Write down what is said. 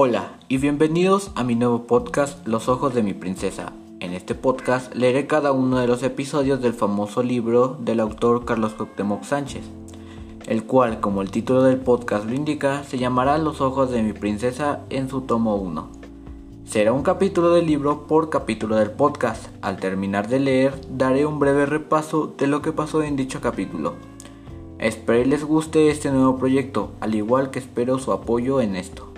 Hola y bienvenidos a mi nuevo podcast Los ojos de mi princesa. En este podcast leeré cada uno de los episodios del famoso libro del autor Carlos Cuauhtémoc Sánchez, el cual, como el título del podcast lo indica, se llamará Los ojos de mi princesa en su tomo 1. Será un capítulo del libro por capítulo del podcast. Al terminar de leer, daré un breve repaso de lo que pasó en dicho capítulo. Espero les guste este nuevo proyecto, al igual que espero su apoyo en esto.